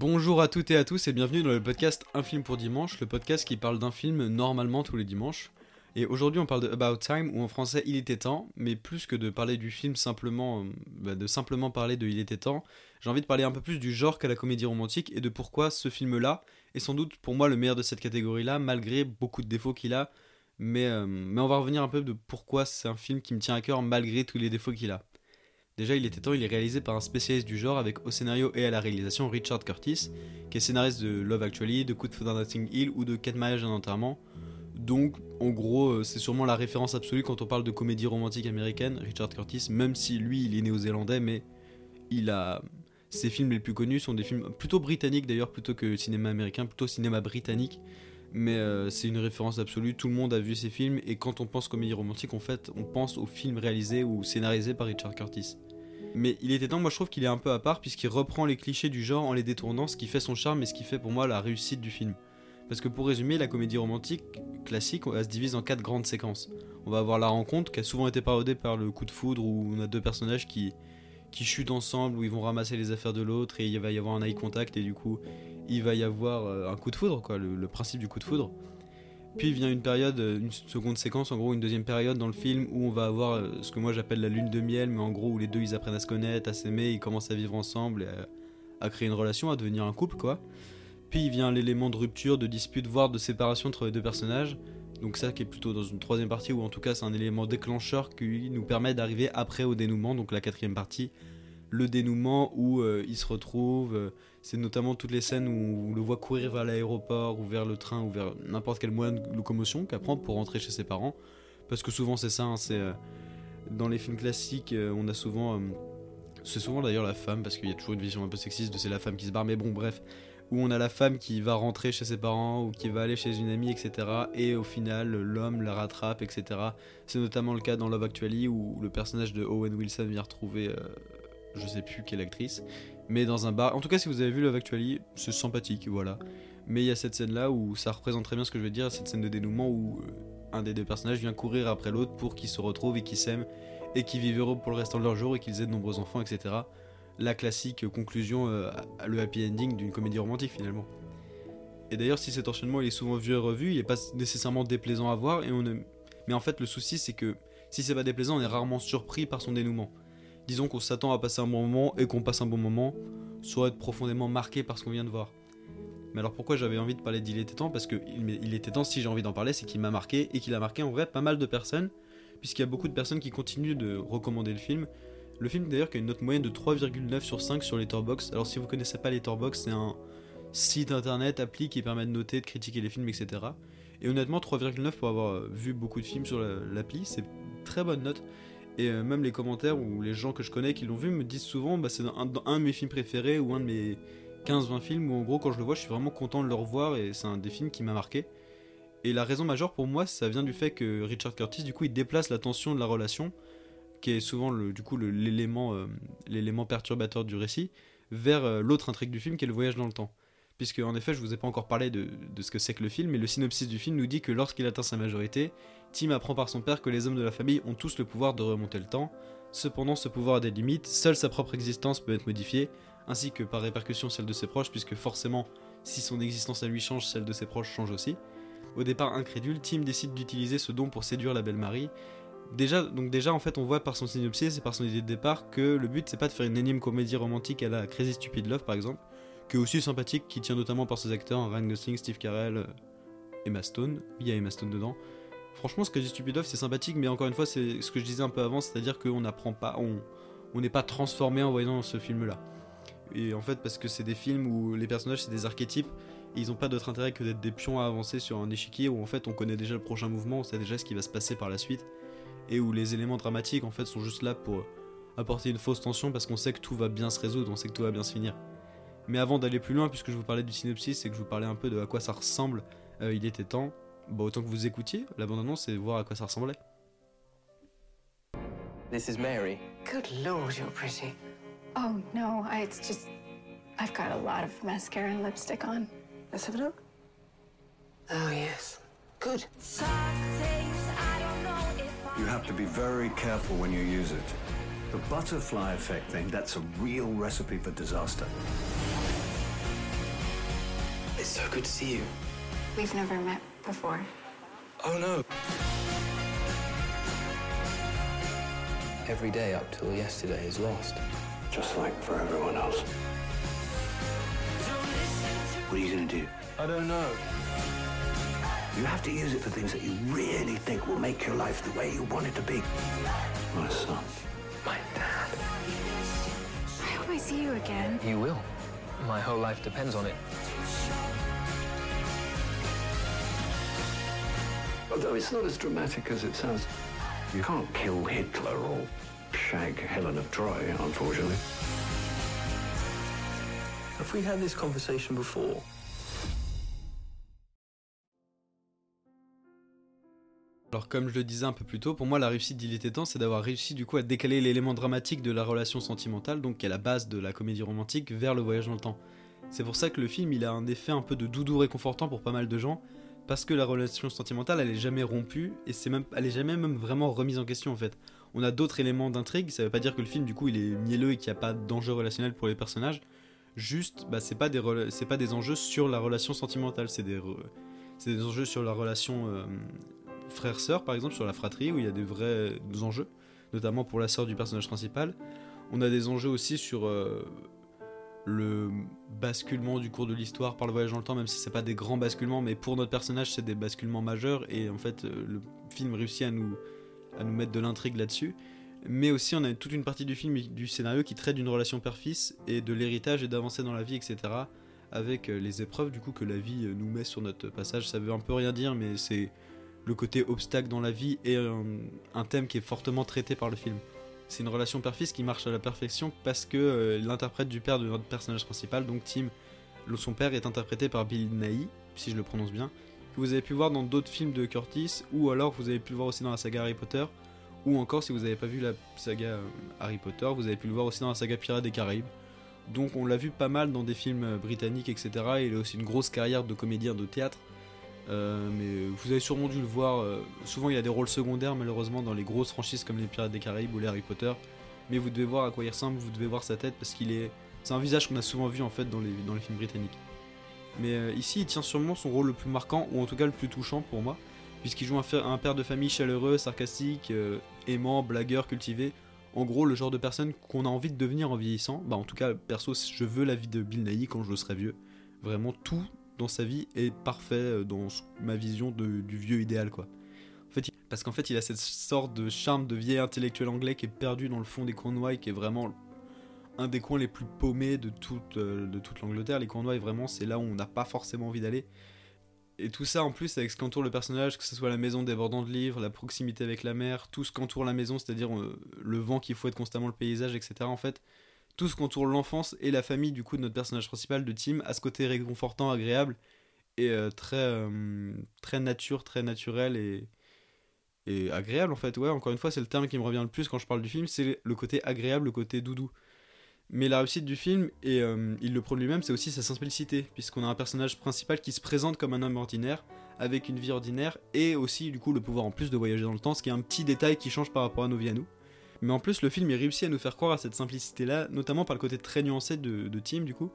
Bonjour à toutes et à tous et bienvenue dans le podcast Un film pour dimanche, le podcast qui parle d'un film normalement tous les dimanches. Et aujourd'hui on parle de About Time ou en français Il était temps, mais plus que de parler du film simplement, euh, bah, de simplement parler de Il était temps, j'ai envie de parler un peu plus du genre qu'à la comédie romantique et de pourquoi ce film-là est sans doute pour moi le meilleur de cette catégorie-là, malgré beaucoup de défauts qu'il a. Mais, euh, mais on va revenir un peu de pourquoi c'est un film qui me tient à cœur malgré tous les défauts qu'il a. Déjà, il était temps, il est réalisé par un spécialiste du genre avec au scénario et à la réalisation Richard Curtis, qui est scénariste de Love Actually, de Coup de Notting Hill ou de Quatre mariages un enterrement. Donc, en gros, euh, c'est sûrement la référence absolue quand on parle de comédie romantique américaine, Richard Curtis, même si lui, il est néo-zélandais, mais il a. Ses films les plus connus sont des films plutôt britanniques d'ailleurs, plutôt que cinéma américain, plutôt cinéma britannique. Mais euh, c'est une référence absolue, tout le monde a vu ces films, et quand on pense comédie romantique, en fait, on pense aux films réalisés ou scénarisés par Richard Curtis. Mais il était temps, moi je trouve qu'il est un peu à part, puisqu'il reprend les clichés du genre en les détournant, ce qui fait son charme et ce qui fait pour moi la réussite du film. Parce que pour résumer, la comédie romantique classique, elle se divise en quatre grandes séquences. On va avoir la rencontre, qui a souvent été parodée par le coup de foudre, où on a deux personnages qui, qui chutent ensemble, où ils vont ramasser les affaires de l'autre, et il va y avoir un eye contact, et du coup, il va y avoir euh, un coup de foudre, quoi, le, le principe du coup de foudre. Puis vient une période, euh, une seconde séquence, en gros une deuxième période dans le film où on va avoir euh, ce que moi j'appelle la lune de miel, mais en gros où les deux ils apprennent à se connaître, à s'aimer, ils commencent à vivre ensemble, et à, créer une relation, à devenir un couple quoi. Puis vient l'élément de rupture, de dispute, voire de séparation entre les deux personnages. Donc ça qui est plutôt dans une troisième partie, ou en tout cas c'est un élément déclencheur qui nous permet d'arriver après au dénouement, donc la quatrième partie, le dénouement où euh, ils se retrouvent. euh, c'est notamment toutes les scènes où on le voit courir vers l'aéroport, ou vers le train, ou vers n'importe quel moyen de locomotion qu'à prendre pour rentrer chez ses parents. Parce que souvent c'est ça, hein, c'est... euh, dans les films classiques, euh, on a souvent... c'est souvent d'ailleurs la femme, parce qu'il y a toujours une vision un peu sexiste de c'est la femme qui se barre, mais bon bref où on a la femme qui va rentrer chez ses parents ou qui va aller chez une amie, etc. Et au final, l'homme la rattrape, etc. C'est notamment le cas dans Love Actually où le personnage de Owen Wilson vient retrouver, je sais plus quelle actrice, mais dans un bar. En tout cas, si vous avez vu Love Actually, c'est sympathique, voilà. Mais il y a cette scène-là où ça représente très bien ce que je veux dire, cette scène de dénouement où euh, un des deux personnages vient courir après l'autre pour qu'ils se retrouvent et qu'ils s'aiment et qu'ils vivent heureux pour le restant de leur jour et qu'ils aient de nombreux enfants, etc la classique conclusion, euh, le happy ending d'une comédie romantique finalement. Et d'ailleurs, si cet enchaînement il est souvent vu et revu, il est pas nécessairement déplaisant à voir, et on ne... mais en fait, le souci c'est que si c'est pas déplaisant, on est rarement surpris par son dénouement. Disons qu'on s'attend à passer un bon moment et qu'on passe un bon moment, soit être profondément marqué par ce qu'on vient de voir. Mais alors pourquoi j'avais envie de parler d'Il était temps? Parce que il était temps, si j'ai envie d'en parler, c'est qu'il m'a marqué et qu'il a marqué en vrai pas mal de personnes, puisqu'il y a beaucoup de personnes qui continuent de recommander le film, le film d'ailleurs qui a une note moyenne de 3,9 sur 5 sur Letterboxd. Alors si vous connaissez pas Letterboxd, c'est un site internet, appli qui permet de noter, de critiquer les films, etc. Et honnêtement, 3,9 pour avoir euh, vu beaucoup de films sur la- l'appli, c'est très bonne note. Et euh, même les commentaires ou les gens que je connais qui l'ont vu me disent souvent, bah, c'est un, un de mes films préférés ou un de mes 15-20 films où en gros quand je le vois, je suis vraiment content de le revoir et c'est un des films qui m'a marqué. Et la raison majeure pour moi, ça vient du fait que Richard Curtis, du coup, il déplace la tension de la relation qui est souvent le, du coup euh, l'élément perturbateur du récit, vers euh, l'autre intrigue du film qui est le voyage dans le temps. Puisque en effet, je vous ai pas encore parlé de, ce que c'est que le film, mais le synopsis du film nous dit que lorsqu'il atteint sa majorité, Tim apprend par son père que les hommes de la famille ont tous le pouvoir de remonter le temps. Cependant, ce pouvoir a des limites, seule sa propre existence peut être modifiée, ainsi que par répercussion celle de ses proches, puisque forcément, si son existence à lui change, celle de ses proches change aussi. Au départ incrédule, Tim décide d'utiliser ce don pour séduire la belle Marie, Déjà, donc déjà en fait on voit par son synopsis et par son idée de départ que le but c'est pas de faire une énième comédie romantique à la Crazy Stupid Love par exemple, qui est aussi sympathique, qui tient notamment par ses acteurs, Ryan Gosling, Steve Carell, euh, Emma Stone, il y a Emma Stone dedans. Franchement ce Crazy Stupid Love c'est sympathique mais encore une fois c'est ce que je disais un peu avant, c'est-à-dire qu'on n'apprend pas, on n'est pas transformé en voyant ce film là. Et en fait parce que c'est des films où les personnages c'est des archétypes, et ils ont pas d'autre intérêt que d'être des pions à avancer sur un échiquier où en fait on connaît déjà le prochain mouvement, on sait déjà ce qui va se passer par la suite et où les éléments dramatiques en fait sont juste là pour apporter une fausse tension parce qu'on sait que tout va bien se résoudre, on sait que tout va bien se finir. Mais avant d'aller plus loin, puisque je vous parlais du synopsis et que je vous parlais un peu de à quoi ça ressemble, euh, il était temps, bah, autant que vous écoutiez la bande-annonce et voir à quoi ça ressemblait. This is Mary. Good lord, you're pretty. Oh no, I, it's just I've got a lot of mascara and lipstick on. Let's have a look. Oh, yes. Good. You have to be very careful when you use it. The butterfly effect thing, that's a real recipe for disaster. It's so good to see you. We've never met before. Oh no. Every day up till yesterday is lost. Just like for everyone else. What are you gonna do? I don't know. You have to use it for things that you really think will make your life the way you want it to be. My son. My dad. I hope I see you again. You will. My whole life depends on it. Although it's not as dramatic as it sounds. You can't kill Hitler or shag Helen of Troy, unfortunately. Have we had this conversation before? Alors comme je le disais un peu plus tôt, pour moi la réussite d'Il était temps, c'est d'avoir réussi du coup à décaler l'élément dramatique de la relation sentimentale, donc qui est la base de la comédie romantique, vers le voyage dans le temps. C'est pour ça que le film il a un effet un peu de doudou réconfortant pour pas mal de gens, parce que la relation sentimentale elle est jamais rompue et c'est même elle est jamais même vraiment remise en question en fait. On a d'autres éléments d'intrigue, ça veut pas dire que le film du coup il est mielleux et qu'il n'y a pas d'enjeu relationnel pour les personnages. Juste, bah, c'est pas des c'est pas des enjeux sur la relation sentimentale, c'est des c'est des enjeux sur la relation euh, frère-sœur par exemple sur la fratrie où il y a des vrais enjeux, notamment pour la sœur du personnage principal. On a des enjeux aussi sur euh, le basculement du cours de l'histoire par le voyage dans le temps, même si c'est pas des grands basculements, mais pour notre personnage c'est des basculements majeurs et en fait euh, le film réussit à nous à nous mettre de l'intrigue là-dessus. Mais aussi on a toute une partie du film du scénario qui traite d'une relation père-fils et de l'héritage et d'avancer dans la vie, etc. Avec euh, les épreuves du coup que la vie euh, nous met sur notre passage. Ça veut un peu rien dire, mais c'est le côté obstacle dans la vie et un, un thème qui est fortement traité par le film. C'est une relation père-fils qui marche à la perfection parce que euh, l'interprète du père de notre personnage principal, donc Tim, son père est interprété par Bill Nighy, si je le prononce bien, que vous avez pu voir dans d'autres films de Curtis, ou alors vous avez pu le voir aussi dans la saga Harry Potter, ou encore si vous n'avez pas vu la saga euh, Harry Potter, vous avez pu le voir aussi dans la saga Pirates des Caraïbes. Donc on l'a vu pas mal dans des films euh, britanniques, etc. Et il a aussi une grosse carrière de comédien de théâtre. Euh, mais vous avez sûrement dû le voir. euh, souvent, il a des rôles secondaires, malheureusement, dans les grosses franchises comme les Pirates des Caraïbes ou les Harry Potter. Mais vous devez voir à quoi il ressemble, vous devez voir sa tête parce qu'il est. C'est un visage qu'on a souvent vu en fait dans les, dans les films britanniques. Mais euh, ici, il tient sûrement son rôle le plus marquant, ou en tout cas le plus touchant pour moi, puisqu'il joue un, un père de famille chaleureux, sarcastique, aimant, blagueur, cultivé. En gros, le genre de personne qu'on a envie de devenir en vieillissant. Bah, en tout cas, perso, je veux la vie de Bill Nighy quand je serai vieux. Vraiment, tout dans sa vie est parfait euh, dans ma vision du vieux idéal, quoi. En fait, parce qu'en fait, il a cette sorte de charme de vieil intellectuel anglais qui est perdu dans le fond des Cornouailles, qui est vraiment un des coins les plus paumés de toute, euh, de toute l'Angleterre. Les Cornouailles, vraiment, c'est là où on n'a pas forcément envie d'aller. Et tout ça en plus avec ce qu'entoure le personnage, que ce soit la maison débordant de livres, la proximité avec la mer, tout ce qu'entoure la maison, c'est-à-dire euh, le vent qui fouette constamment le paysage, etc. En fait, tout ce qu'entoure l'enfance et la famille du coup de notre personnage principal, de Tim, à ce côté réconfortant, agréable et euh, très, euh, très nature, très naturel et, et agréable en fait. Ouais, encore une fois, c'est le terme qui me revient le plus quand je parle du film, c'est le côté agréable, le côté doudou. Mais la réussite du film, et euh, il le prône lui-même, c'est aussi sa simplicité, puisqu'on a un personnage principal qui se présente comme un homme ordinaire, avec une vie ordinaire, et aussi du coup le pouvoir en plus de voyager dans le temps, ce qui est un petit détail qui change par rapport à nos vies à nous. Mais en plus, le film il réussit à nous faire croire à cette simplicité-là, notamment par le côté très nuancé de, Tim, du coup,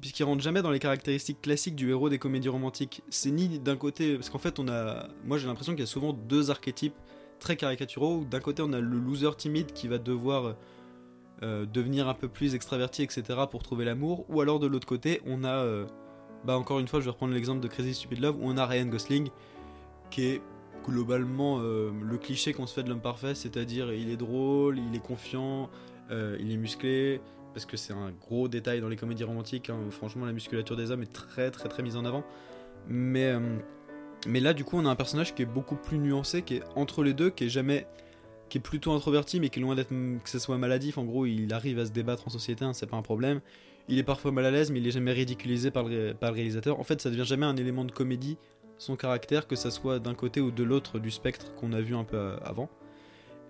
puisqu'il rentre jamais dans les caractéristiques classiques du héros des comédies romantiques. C'est ni d'un côté, parce qu'en fait, on a, moi j'ai l'impression qu'il y a souvent deux archétypes très caricaturaux. D'un côté, on a le loser timide qui va devoir euh, devenir un peu plus extraverti, etc. pour trouver l'amour, ou alors de l'autre côté, on a, euh, bah encore une fois, je vais reprendre l'exemple de Crazy Stupid Love, où on a Ryan Gosling qui est globalement euh, le cliché qu'on se fait de l'homme parfait, c'est-à-dire il est drôle, il est confiant, euh, il est musclé, parce que c'est un gros détail dans les comédies romantiques. hein. Franchement, la musculature des hommes est très très très mise en avant. Mais, euh, mais là, du coup, on a un personnage qui est beaucoup plus nuancé, qui est entre les deux, qui est jamais qui est plutôt introverti, mais qui est loin d'être que ce soit maladif. En gros, il arrive à se débattre en société, hein, c'est pas un problème. Il est parfois mal à l'aise, mais il est jamais ridiculisé par le, par le réalisateur. En fait, ça devient jamais un élément de comédie, son caractère, que ça soit d'un côté ou de l'autre du spectre qu'on a vu un peu euh, avant.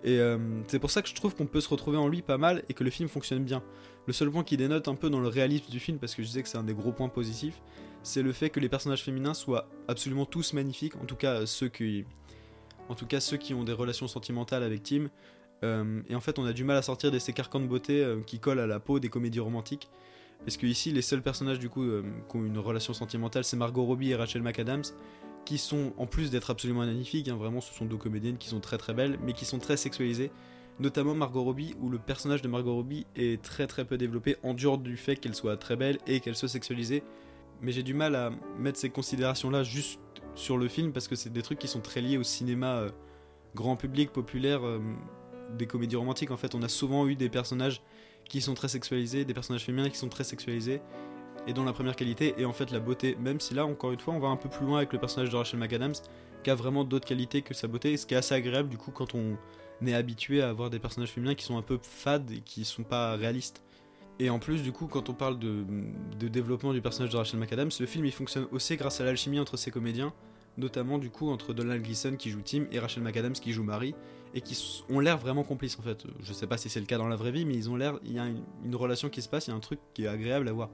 Et euh, c'est pour ça que je trouve qu'on peut se retrouver en lui pas mal et que le film fonctionne bien. Le seul point qui dénote un peu dans le réalisme du film, parce que je disais que c'est un des gros points positifs, c'est le fait que les personnages féminins soient absolument tous magnifiques, en tout cas ceux qui, en tout cas ceux qui ont des relations sentimentales avec Tim. Euh, et en fait, on a du mal à sortir de ces carcans de beauté euh, qui collent à la peau des comédies romantiques. Parce que ici, les seuls personnages du coup euh, qui ont une relation sentimentale, c'est Margot Robbie et Rachel McAdams, qui sont en plus d'être absolument magnifiques, hein, vraiment, ce sont deux comédiennes qui sont très très belles, mais qui sont très sexualisées. Notamment Margot Robbie, où le personnage de Margot Robbie est très très peu développé, en dehors du fait qu'elle soit très belle et qu'elle soit sexualisée. Mais j'ai du mal à mettre ces considérations-là juste sur le film parce que c'est des trucs qui sont très liés au cinéma euh, grand public, populaire, euh, des comédies romantiques. En fait, on a souvent eu des personnages qui sont très sexualisés, des personnages féminins qui sont très sexualisés, et dont la première qualité est en fait la beauté. Même si là, encore une fois, on va un peu plus loin avec le personnage de Rachel McAdams, qui a vraiment d'autres qualités que sa beauté, ce qui est assez agréable du coup quand on est habitué à avoir des personnages féminins qui sont un peu fades et qui sont pas réalistes. Et en plus, du coup, quand on parle de, de développement du personnage de Rachel McAdams, le film il fonctionne aussi grâce à l'alchimie entre ses comédiens, notamment du coup entre Donald Gleason qui joue Tim et Rachel McAdams qui joue Marie, et qui ont l'air vraiment complices en fait. Je sais pas si c'est le cas dans la vraie vie, mais ils ont l'air, il y a une, une relation qui se passe, il y a un truc qui est agréable à voir.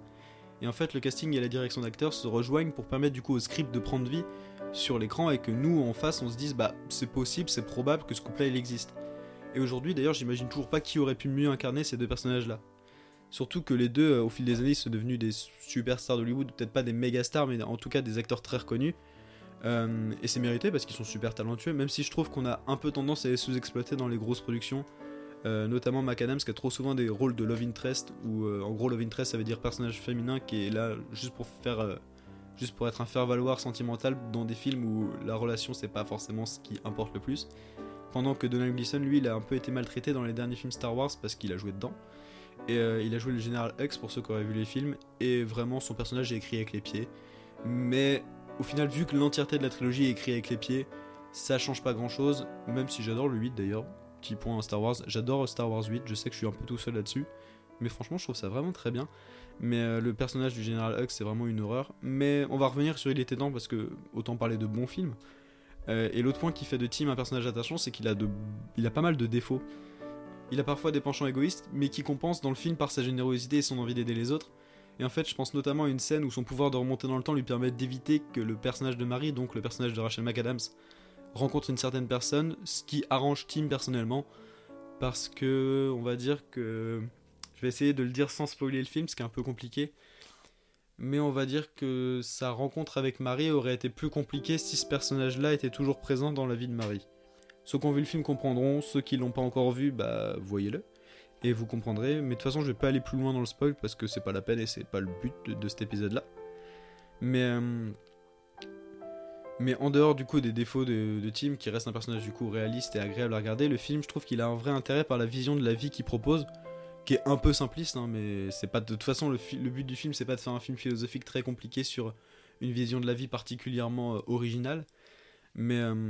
Et en fait, le casting et la direction d'acteurs se rejoignent pour permettre du coup au script de prendre vie sur l'écran et que nous en face on se dise bah c'est possible, c'est probable que ce couple-là il existe. Et aujourd'hui d'ailleurs, j'imagine toujours pas qui aurait pu mieux incarner ces deux personnages-là. Surtout que les deux, euh, au fil des années, sont devenus des superstars d'Hollywood, peut-être pas des méga stars, mais en tout cas des acteurs très reconnus. Euh, et c'est mérité parce qu'ils sont super talentueux, même si je trouve qu'on a un peu tendance à les sous-exploiter dans les grosses productions. Euh, notamment McAdams qui a trop souvent des rôles de love interest, où euh, en gros love interest ça veut dire personnage féminin qui est là juste pour faire. juste pour être un faire-valoir sentimental dans des films où la relation c'est pas forcément ce qui importe le plus. Pendant que Donald Gleason, lui, il a un peu été maltraité dans les derniers films Star Wars parce qu'il a joué dedans. Et il a joué le général Hux pour ceux qui auraient vu les films. Et vraiment, son personnage est écrit avec les pieds. Mais au final, vu que l'entièreté de la trilogie est écrite avec les pieds, ça change pas grand chose. Même si j'adore le 8 d'ailleurs. Petit point à Star Wars. J'adore Star Wars 8. Je sais que je suis un peu tout seul là-dessus. Mais franchement, je trouve ça vraiment très bien. Mais euh, le personnage du général Hux, c'est vraiment une horreur. Mais on va revenir sur Il était temps parce que autant parler de bons films. Euh, et l'autre point qui fait de Tim un personnage attachant, c'est qu'il a, de... il a pas mal de défauts. Il a parfois des penchants égoïstes, mais qui compensent dans le film par sa générosité et son envie d'aider les autres. Et en fait, je pense notamment à une scène où son pouvoir de remonter dans le temps lui permet d'éviter que le personnage de Marie, donc le personnage de Rachel McAdams, rencontre une certaine personne, ce qui arrange Tim personnellement, parce que on va dire que je vais essayer de le dire sans spoiler le film, ce qui est un peu compliqué. Mais on va dire que sa rencontre avec Marie aurait été plus compliquée si ce personnage-là était toujours présent dans la vie de Marie. Ceux qui ont vu le film comprendront, ceux qui l'ont pas encore vu, bah voyez-le. Et vous comprendrez, mais de toute façon je vais pas aller plus loin dans le spoil parce que c'est pas la peine et c'est pas le but de, cet épisode-là. Mais, euh, mais en dehors du coup des défauts de, Tim, qui reste un personnage du coup réaliste et agréable à regarder, le film je trouve qu'il a un vrai intérêt par la vision de la vie qu'il propose, qui est un peu simpliste, hein, mais c'est pas de, toute façon le but du film c'est pas de faire un film philosophique très compliqué sur une vision de la vie particulièrement euh, originale, mais, euh,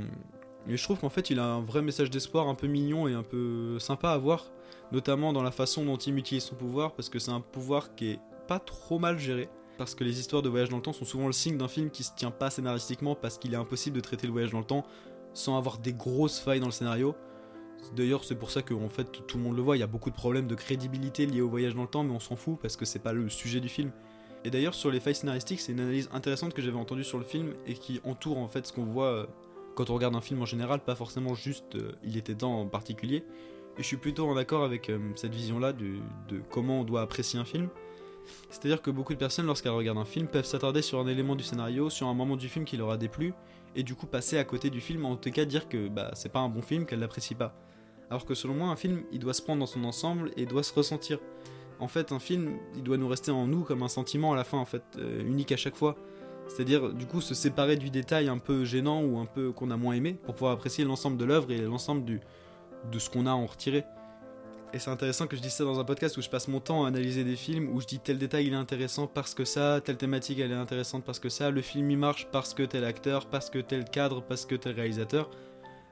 mais je trouve qu'en fait il a un vrai message d'espoir un peu mignon et un peu sympa à voir, notamment dans la façon dont il utilise son pouvoir, parce que c'est un pouvoir qui est pas trop mal géré. Parce que les histoires de voyage dans le temps sont souvent le signe d'un film qui se tient pas scénaristiquement parce qu'il est impossible de traiter le voyage dans le temps sans avoir des grosses failles dans le scénario. D'ailleurs, c'est pour ça que fait tout le monde le voit, il y a beaucoup de problèmes de crédibilité liés au voyage dans le temps, mais on s'en fout parce que c'est pas le sujet du film. Et d'ailleurs, sur les failles scénaristiques, c'est une analyse intéressante que j'avais entendue sur le film et qui entoure en fait ce qu'on voit euh, quand on regarde un film en général, pas forcément juste euh, Il était temps en particulier. Et je suis plutôt en accord avec euh, cette vision-là de, comment on doit apprécier un film. C'est-à-dire que beaucoup de personnes, lorsqu'elles regardent un film, peuvent s'attarder sur un élément du scénario, sur un moment du film qui leur a déplu, et du coup passer à côté du film, en tout cas dire que bah, c'est pas un bon film, qu'elle l'apprécie pas. Alors que selon moi, un film, il doit se prendre dans son ensemble et doit se ressentir. En fait, un film, il doit nous rester en nous comme un sentiment à la fin, en fait, euh, unique à chaque fois. C'est-à-dire, du coup, se séparer du détail un peu gênant ou un peu qu'on a moins aimé pour pouvoir apprécier l'ensemble de l'œuvre et l'ensemble de ce qu'on a en retirer. Et c'est intéressant que je dise ça dans un podcast où je passe mon temps à analyser des films, où je dis tel détail il est intéressant parce que ça, telle thématique elle est intéressante parce que ça, le film il marche parce que tel acteur, parce que tel cadre, parce que tel réalisateur.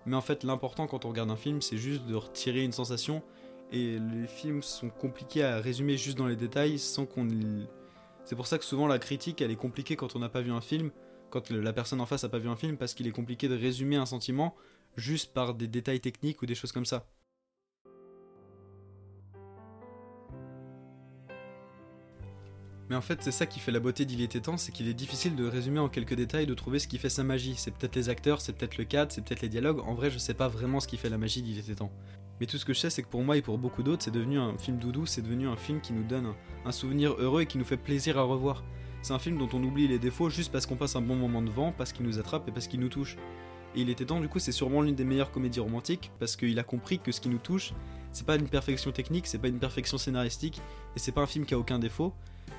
Mais en fait, l'important quand on regarde un film, c'est juste de retirer une sensation. Et les films sont compliqués à résumer juste dans les détails sans qu'on. C'est pour ça que souvent la critique, elle est compliquée quand on n'a pas vu un film, quand la personne en face n'a pas vu un film, parce qu'il est compliqué de résumer un sentiment juste par des détails techniques ou des choses comme ça. Mais en fait, c'est ça qui fait la beauté d'Il était temps, c'est qu'il est difficile de résumer en quelques détails, de trouver ce qui fait sa magie. C'est peut-être les acteurs, c'est peut-être le cadre, c'est peut-être les dialogues. En vrai, je sais pas vraiment ce qui fait la magie d'Il était temps. Mais tout ce que je sais, c'est que pour moi et pour beaucoup d'autres, c'est devenu un film doudou, c'est devenu un film qui nous donne un, souvenir heureux et qui nous fait plaisir à revoir. C'est un film dont on oublie les défauts juste parce qu'on passe un bon moment devant, parce qu'il nous attrape et parce qu'il nous touche. Et Il était temps, du coup, c'est sûrement l'une des meilleures comédies romantiques, parce qu'il a compris que ce qui nous touche, c'est pas une perfection technique, c'est pas une perfection scénaristique, et c'est pas un film qui a aucun défaut,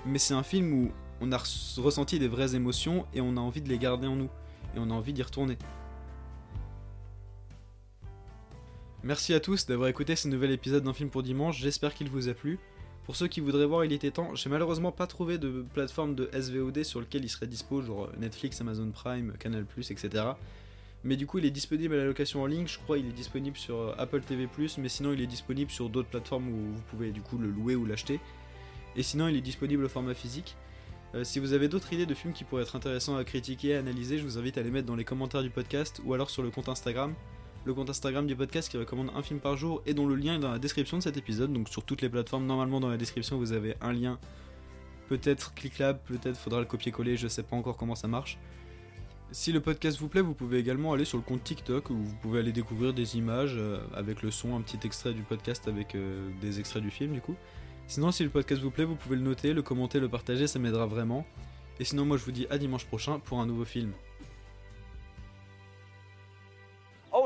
mais c'est un film où on a ressenti des vraies émotions et on a envie de les garder en nous, et on a envie d'y retourner. Merci à tous d'avoir écouté ce nouvel épisode d'un film pour dimanche, j'espère qu'il vous a plu. Pour ceux qui voudraient voir Il était temps, j'ai malheureusement pas trouvé de plateforme de SVOD sur lequel il serait dispo, genre Netflix, Amazon Prime, Canal+, etc. Mais du coup, il est disponible à la location en ligne. Je crois il est disponible sur euh, Apple TV+, mais sinon il est disponible sur d'autres plateformes où vous pouvez du coup le louer ou l'acheter. Et sinon, il est disponible au format physique. Euh, si vous avez d'autres idées de films qui pourraient être intéressants à critiquer, à analyser, je vous invite à les mettre dans les commentaires du podcast ou alors sur le compte Instagram. Le compte Instagram du podcast qui recommande un film par jour et dont le lien est dans la description de cet épisode. Donc sur toutes les plateformes, normalement dans la description vous avez un lien. Peut-être ClickLab, peut-être faudra le copier-coller, je sais pas encore comment ça marche. Si le podcast vous plaît, vous pouvez également aller sur le compte TikTok où vous pouvez aller découvrir des images euh, avec le son, un petit extrait du podcast avec euh, des extraits du film du coup. Sinon, si le podcast vous plaît, vous pouvez le noter, le commenter, le partager, ça m'aidera vraiment. Et sinon, moi je vous dis à dimanche prochain pour un nouveau film.